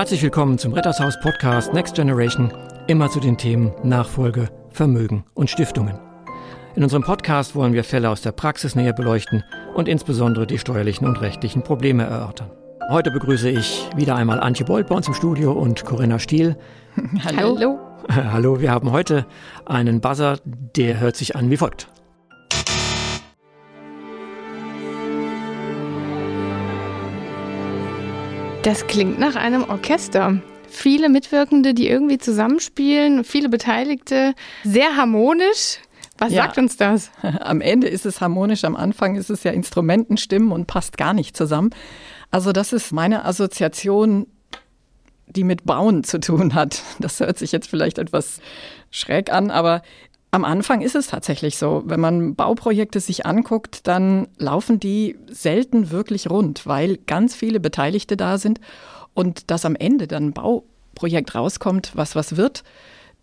Herzlich willkommen zum Rittershaus Podcast Next Generation, immer zu den Themen Nachfolge, Vermögen und Stiftungen. In unserem Podcast wollen wir Fälle aus der Praxis näher beleuchten und insbesondere die steuerlichen und rechtlichen Probleme erörtern. Heute begrüße ich wieder einmal Antje Bold bei uns im Studio und Corinna Stiel. Hallo. Hallo. Hallo, wir haben heute einen Buzzer, der hört sich an wie folgt. Das klingt nach einem Orchester. Viele Mitwirkende, die irgendwie zusammenspielen, viele Beteiligte, sehr harmonisch. Was ja. sagt uns das? Am Ende ist es harmonisch, am Anfang ist es ja Instrumentenstimmen und passt gar nicht zusammen. Also das ist meine Assoziation, die mit Bauen zu tun hat. Das hört sich jetzt vielleicht etwas schräg an, aber am Anfang ist es tatsächlich so. Wenn man Bauprojekte sich anguckt, dann laufen die selten wirklich rund, weil ganz viele Beteiligte da sind und dass am Ende dann ein Bauprojekt rauskommt, was was wird,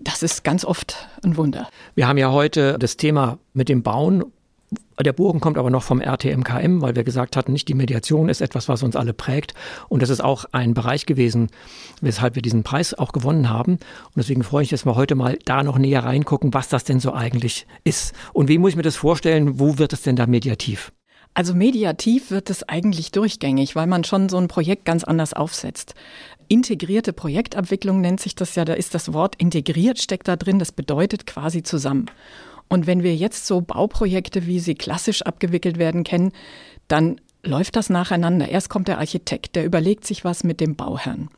das ist ganz oft ein Wunder. Wir haben ja heute das Thema mit dem Bauen der Bogen kommt aber noch vom RTMKM, weil wir gesagt hatten, nicht die Mediation ist etwas, was uns alle prägt. Und das ist auch ein Bereich gewesen, weshalb wir diesen Preis auch gewonnen haben. Und deswegen freue ich mich, dass wir heute mal da noch näher reingucken, was das denn so eigentlich ist. Und wie muss ich mir das vorstellen? Wo wird es denn da mediativ? Also mediativ wird es eigentlich durchgängig, weil man schon so ein Projekt ganz anders aufsetzt. Integrierte Projektabwicklung nennt sich das ja, da ist das Wort integriert steckt da drin, das bedeutet quasi zusammen. Und wenn wir jetzt so Bauprojekte, wie sie klassisch abgewickelt werden, kennen, dann läuft das nacheinander. Erst kommt der Architekt, der überlegt sich was mit dem Bauherrn.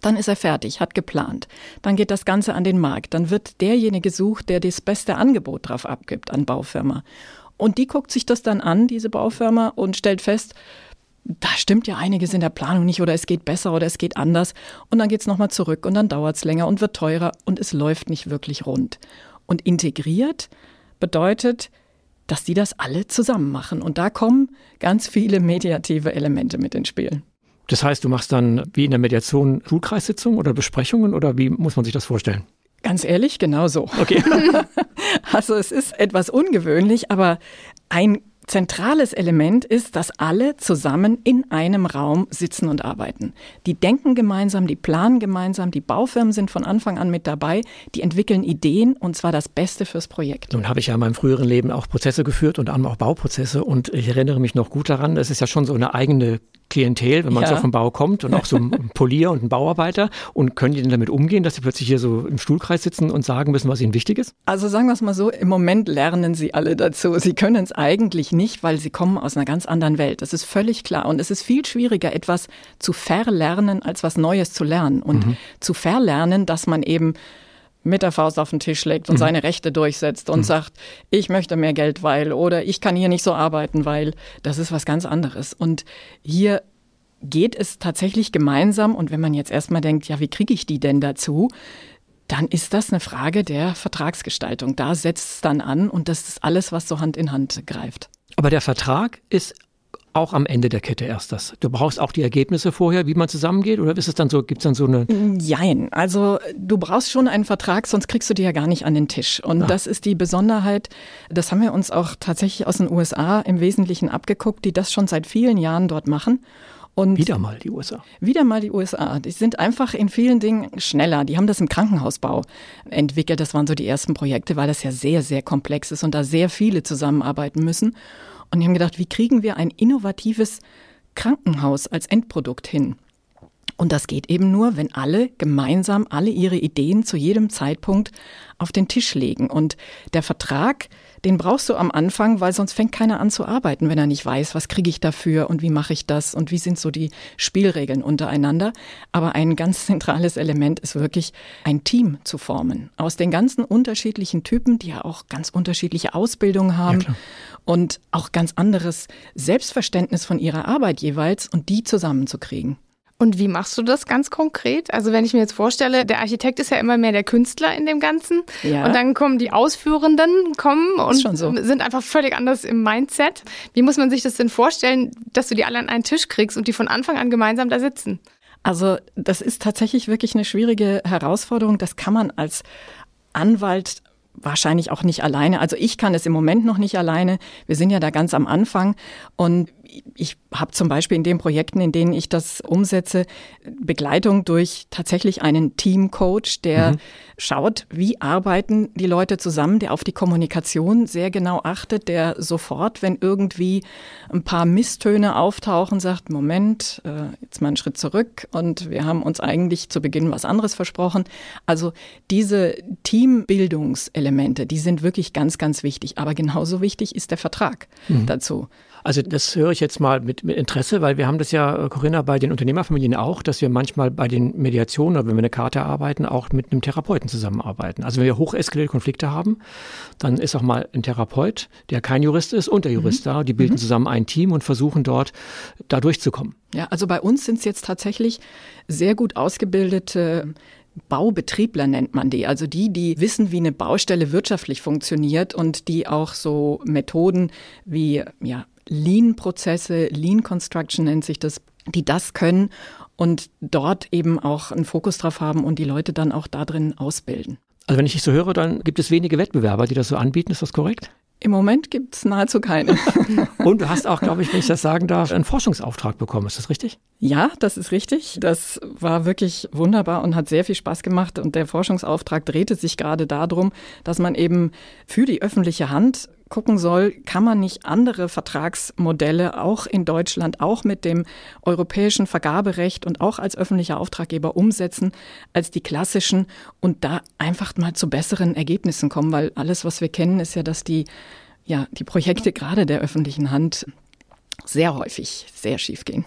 Dann ist er fertig, hat geplant. Dann geht das Ganze an den Markt. Dann wird derjenige gesucht, der das beste Angebot drauf abgibt an Baufirma. Und die guckt sich das dann an, diese Baufirma, und stellt fest, da stimmt ja einiges in der Planung nicht oder es geht besser oder es geht anders. Und dann geht es nochmal zurück und dann dauert es länger und wird teurer und es läuft nicht wirklich rund. Und integriert bedeutet, dass die das alle zusammen machen. Und da kommen ganz viele mediative Elemente mit ins Spiel. Das heißt, du machst dann wie in der Mediation Schulkreissitzungen oder Besprechungen oder wie muss man sich das vorstellen? Ganz ehrlich, genau so. Okay. also es ist etwas ungewöhnlich, aber ein zentrales Element ist, dass alle zusammen in einem Raum sitzen und arbeiten. Die denken gemeinsam, die planen gemeinsam, die Baufirmen sind von Anfang an mit dabei, die entwickeln Ideen und zwar das Beste fürs Projekt. Nun habe ich ja in meinem früheren Leben auch Prozesse geführt und auch Bauprozesse und ich erinnere mich noch gut daran, es ist ja schon so eine eigene Klientel, wenn man ja. so den Bau kommt und auch so ein Polier und ein Bauarbeiter und können die denn damit umgehen, dass sie plötzlich hier so im Stuhlkreis sitzen und sagen müssen, was ihnen wichtig ist? Also sagen wir es mal so, im Moment lernen sie alle dazu. Sie können es eigentlich nicht, weil sie kommen aus einer ganz anderen Welt. Das ist völlig klar. Und es ist viel schwieriger, etwas zu verlernen, als was Neues zu lernen. Und mhm. zu verlernen, dass man eben mit der Faust auf den Tisch legt und mhm. seine Rechte durchsetzt und mhm. sagt, ich möchte mehr Geld, weil oder ich kann hier nicht so arbeiten, weil das ist was ganz anderes. Und hier geht es tatsächlich gemeinsam und wenn man jetzt erstmal denkt, ja, wie kriege ich die denn dazu? Dann ist das eine Frage der Vertragsgestaltung. Da setzt es dann an und das ist alles, was so Hand in Hand greift. Aber der Vertrag ist auch am Ende der Kette erst das. Du brauchst auch die Ergebnisse vorher, wie man zusammengeht, oder ist es dann so, gibt es dann so eine? Jein. Also du brauchst schon einen Vertrag, sonst kriegst du die ja gar nicht an den Tisch. Und ah. das ist die Besonderheit. Das haben wir uns auch tatsächlich aus den USA im Wesentlichen abgeguckt, die das schon seit vielen Jahren dort machen. Und wieder mal die USA. Wieder mal die USA. Die sind einfach in vielen Dingen schneller. Die haben das im Krankenhausbau entwickelt. Das waren so die ersten Projekte, weil das ja sehr, sehr komplex ist und da sehr viele zusammenarbeiten müssen. Und die haben gedacht, wie kriegen wir ein innovatives Krankenhaus als Endprodukt hin? Und das geht eben nur, wenn alle gemeinsam alle ihre Ideen zu jedem Zeitpunkt auf den Tisch legen. Und der Vertrag, den brauchst du am Anfang, weil sonst fängt keiner an zu arbeiten, wenn er nicht weiß, was kriege ich dafür und wie mache ich das und wie sind so die Spielregeln untereinander. Aber ein ganz zentrales Element ist wirklich, ein Team zu formen. Aus den ganzen unterschiedlichen Typen, die ja auch ganz unterschiedliche Ausbildungen haben ja, und auch ganz anderes Selbstverständnis von ihrer Arbeit jeweils und die zusammenzukriegen. Und wie machst du das ganz konkret? Also wenn ich mir jetzt vorstelle, der Architekt ist ja immer mehr der Künstler in dem Ganzen ja. und dann kommen die Ausführenden kommen und so. sind einfach völlig anders im Mindset. Wie muss man sich das denn vorstellen, dass du die alle an einen Tisch kriegst und die von Anfang an gemeinsam da sitzen? Also das ist tatsächlich wirklich eine schwierige Herausforderung. Das kann man als Anwalt wahrscheinlich auch nicht alleine. Also ich kann es im Moment noch nicht alleine. Wir sind ja da ganz am Anfang und ich habe zum Beispiel in den Projekten, in denen ich das umsetze, Begleitung durch tatsächlich einen Teamcoach, der mhm. schaut, wie arbeiten die Leute zusammen, der auf die Kommunikation sehr genau achtet, der sofort, wenn irgendwie ein paar Misstöne auftauchen, sagt, Moment, äh, jetzt mal einen Schritt zurück und wir haben uns eigentlich zu Beginn was anderes versprochen. Also diese Teambildungselemente, die sind wirklich ganz, ganz wichtig. Aber genauso wichtig ist der Vertrag mhm. dazu. Also das höre ich jetzt mal mit, mit, Interesse, weil wir haben das ja, äh, Corinna, bei den Unternehmerfamilien auch, dass wir manchmal bei den Mediationen oder wenn wir eine Karte arbeiten, auch mit einem Therapeuten zusammenarbeiten. Also wenn wir hocheskalierte Konflikte haben, dann ist auch mal ein Therapeut, der kein Jurist ist, und der Jurist mhm. da. Die bilden mhm. zusammen ein Team und versuchen dort da durchzukommen. Ja, also bei uns sind es jetzt tatsächlich sehr gut ausgebildete Baubetriebler nennt man die, also die, die wissen, wie eine Baustelle wirtschaftlich funktioniert und die auch so Methoden wie ja, Lean-Prozesse, Lean Construction nennt sich das, die das können und dort eben auch einen Fokus drauf haben und die Leute dann auch da drin ausbilden. Also wenn ich dich so höre, dann gibt es wenige Wettbewerber, die das so anbieten, ist das korrekt? Im Moment gibt es nahezu keine. Und du hast auch, glaube ich, wenn ich das sagen darf, einen Forschungsauftrag bekommen. Ist das richtig? Ja, das ist richtig. Das war wirklich wunderbar und hat sehr viel Spaß gemacht. Und der Forschungsauftrag drehte sich gerade darum, dass man eben für die öffentliche Hand gucken soll, kann man nicht andere Vertragsmodelle auch in Deutschland, auch mit dem europäischen Vergaberecht und auch als öffentlicher Auftraggeber umsetzen als die klassischen und da einfach mal zu besseren Ergebnissen kommen, weil alles, was wir kennen, ist ja, dass die, ja, die Projekte gerade der öffentlichen Hand sehr häufig sehr schief gehen.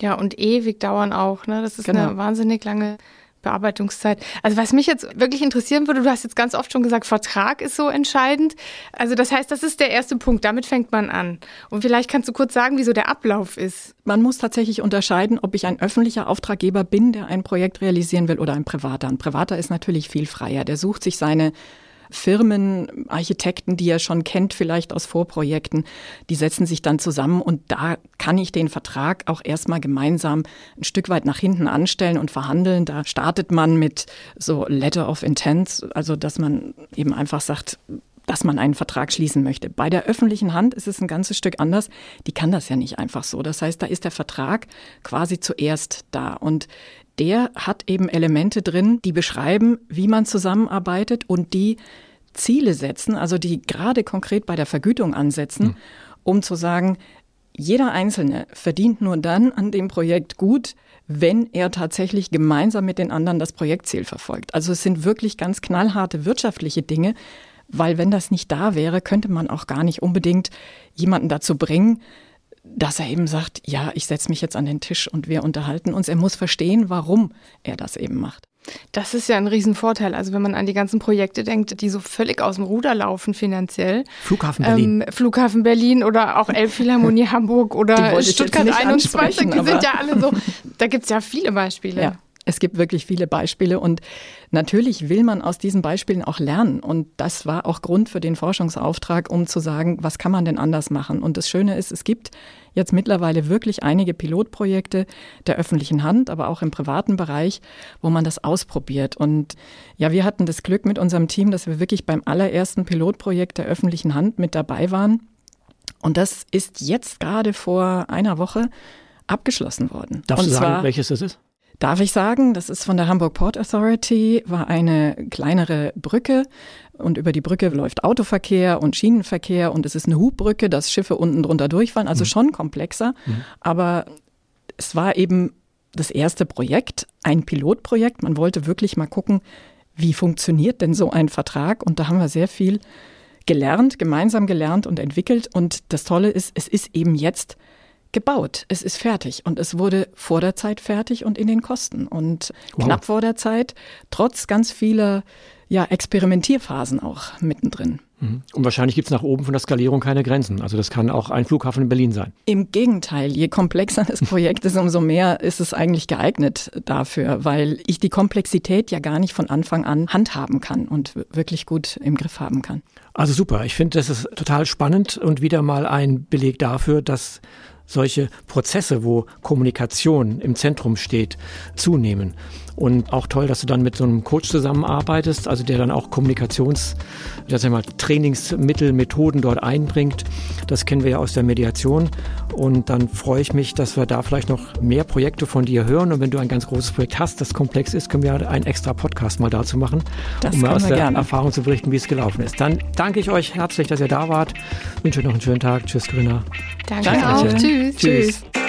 Ja, und ewig dauern auch. Ne? Das ist genau. eine wahnsinnig lange Bearbeitungszeit. Also was mich jetzt wirklich interessieren würde, du hast jetzt ganz oft schon gesagt, Vertrag ist so entscheidend. Also das heißt, das ist der erste Punkt, damit fängt man an. Und vielleicht kannst du kurz sagen, wieso der Ablauf ist. Man muss tatsächlich unterscheiden, ob ich ein öffentlicher Auftraggeber bin, der ein Projekt realisieren will oder ein privater. Ein privater ist natürlich viel freier. Der sucht sich seine Firmen, Architekten, die er schon kennt, vielleicht aus Vorprojekten, die setzen sich dann zusammen und da kann ich den Vertrag auch erstmal gemeinsam ein Stück weit nach hinten anstellen und verhandeln. Da startet man mit so Letter of Intent, also dass man eben einfach sagt, dass man einen Vertrag schließen möchte. Bei der öffentlichen Hand ist es ein ganzes Stück anders. Die kann das ja nicht einfach so. Das heißt, da ist der Vertrag quasi zuerst da. Und der hat eben Elemente drin, die beschreiben, wie man zusammenarbeitet und die Ziele setzen, also die gerade konkret bei der Vergütung ansetzen, mhm. um zu sagen, jeder Einzelne verdient nur dann an dem Projekt gut, wenn er tatsächlich gemeinsam mit den anderen das Projektziel verfolgt. Also es sind wirklich ganz knallharte wirtschaftliche Dinge, weil wenn das nicht da wäre, könnte man auch gar nicht unbedingt jemanden dazu bringen, dass er eben sagt, ja, ich setze mich jetzt an den Tisch und wir unterhalten uns. Er muss verstehen, warum er das eben macht. Das ist ja ein Riesenvorteil. Also wenn man an die ganzen Projekte denkt, die so völlig aus dem Ruder laufen finanziell. Flughafen Berlin. Ähm, Flughafen Berlin oder auch Elbphilharmonie Hamburg oder Stuttgart 21, die sind ja alle so. Da gibt es ja viele Beispiele. Ja. Es gibt wirklich viele Beispiele und natürlich will man aus diesen Beispielen auch lernen. Und das war auch Grund für den Forschungsauftrag, um zu sagen, was kann man denn anders machen? Und das Schöne ist, es gibt jetzt mittlerweile wirklich einige Pilotprojekte der öffentlichen Hand, aber auch im privaten Bereich, wo man das ausprobiert. Und ja, wir hatten das Glück mit unserem Team, dass wir wirklich beim allerersten Pilotprojekt der öffentlichen Hand mit dabei waren. Und das ist jetzt gerade vor einer Woche abgeschlossen worden. Darfst Und du sagen, welches das ist? Darf ich sagen, das ist von der Hamburg Port Authority, war eine kleinere Brücke und über die Brücke läuft Autoverkehr und Schienenverkehr und es ist eine Hubbrücke, dass Schiffe unten drunter durchfahren, also mhm. schon komplexer. Mhm. Aber es war eben das erste Projekt, ein Pilotprojekt. Man wollte wirklich mal gucken, wie funktioniert denn so ein Vertrag und da haben wir sehr viel gelernt, gemeinsam gelernt und entwickelt und das Tolle ist, es ist eben jetzt gebaut. Es ist fertig und es wurde vor der Zeit fertig und in den Kosten und wow. knapp vor der Zeit, trotz ganz vieler ja, Experimentierphasen auch mittendrin. Mhm. Und wahrscheinlich gibt es nach oben von der Skalierung keine Grenzen. Also das kann auch ein Flughafen in Berlin sein. Im Gegenteil, je komplexer das Projekt ist, umso mehr ist es eigentlich geeignet dafür, weil ich die Komplexität ja gar nicht von Anfang an handhaben kann und wirklich gut im Griff haben kann. Also super, ich finde, das ist total spannend und wieder mal ein Beleg dafür, dass solche Prozesse, wo Kommunikation im Zentrum steht, zunehmen. Und auch toll, dass du dann mit so einem Coach zusammenarbeitest, also der dann auch Kommunikations, das mal, Trainingsmittel, Methoden dort einbringt. Das kennen wir ja aus der Mediation. Und dann freue ich mich, dass wir da vielleicht noch mehr Projekte von dir hören. Und wenn du ein ganz großes Projekt hast, das komplex ist, können wir einen extra Podcast mal dazu machen, das um mal aus der gerne. Erfahrung zu berichten, wie es gelaufen ist. Dann danke ich euch herzlich, dass ihr da wart. Wünsche noch einen schönen Tag. Tschüss, Grüner. Danke, Danke auch. Tschüss. Tschüss.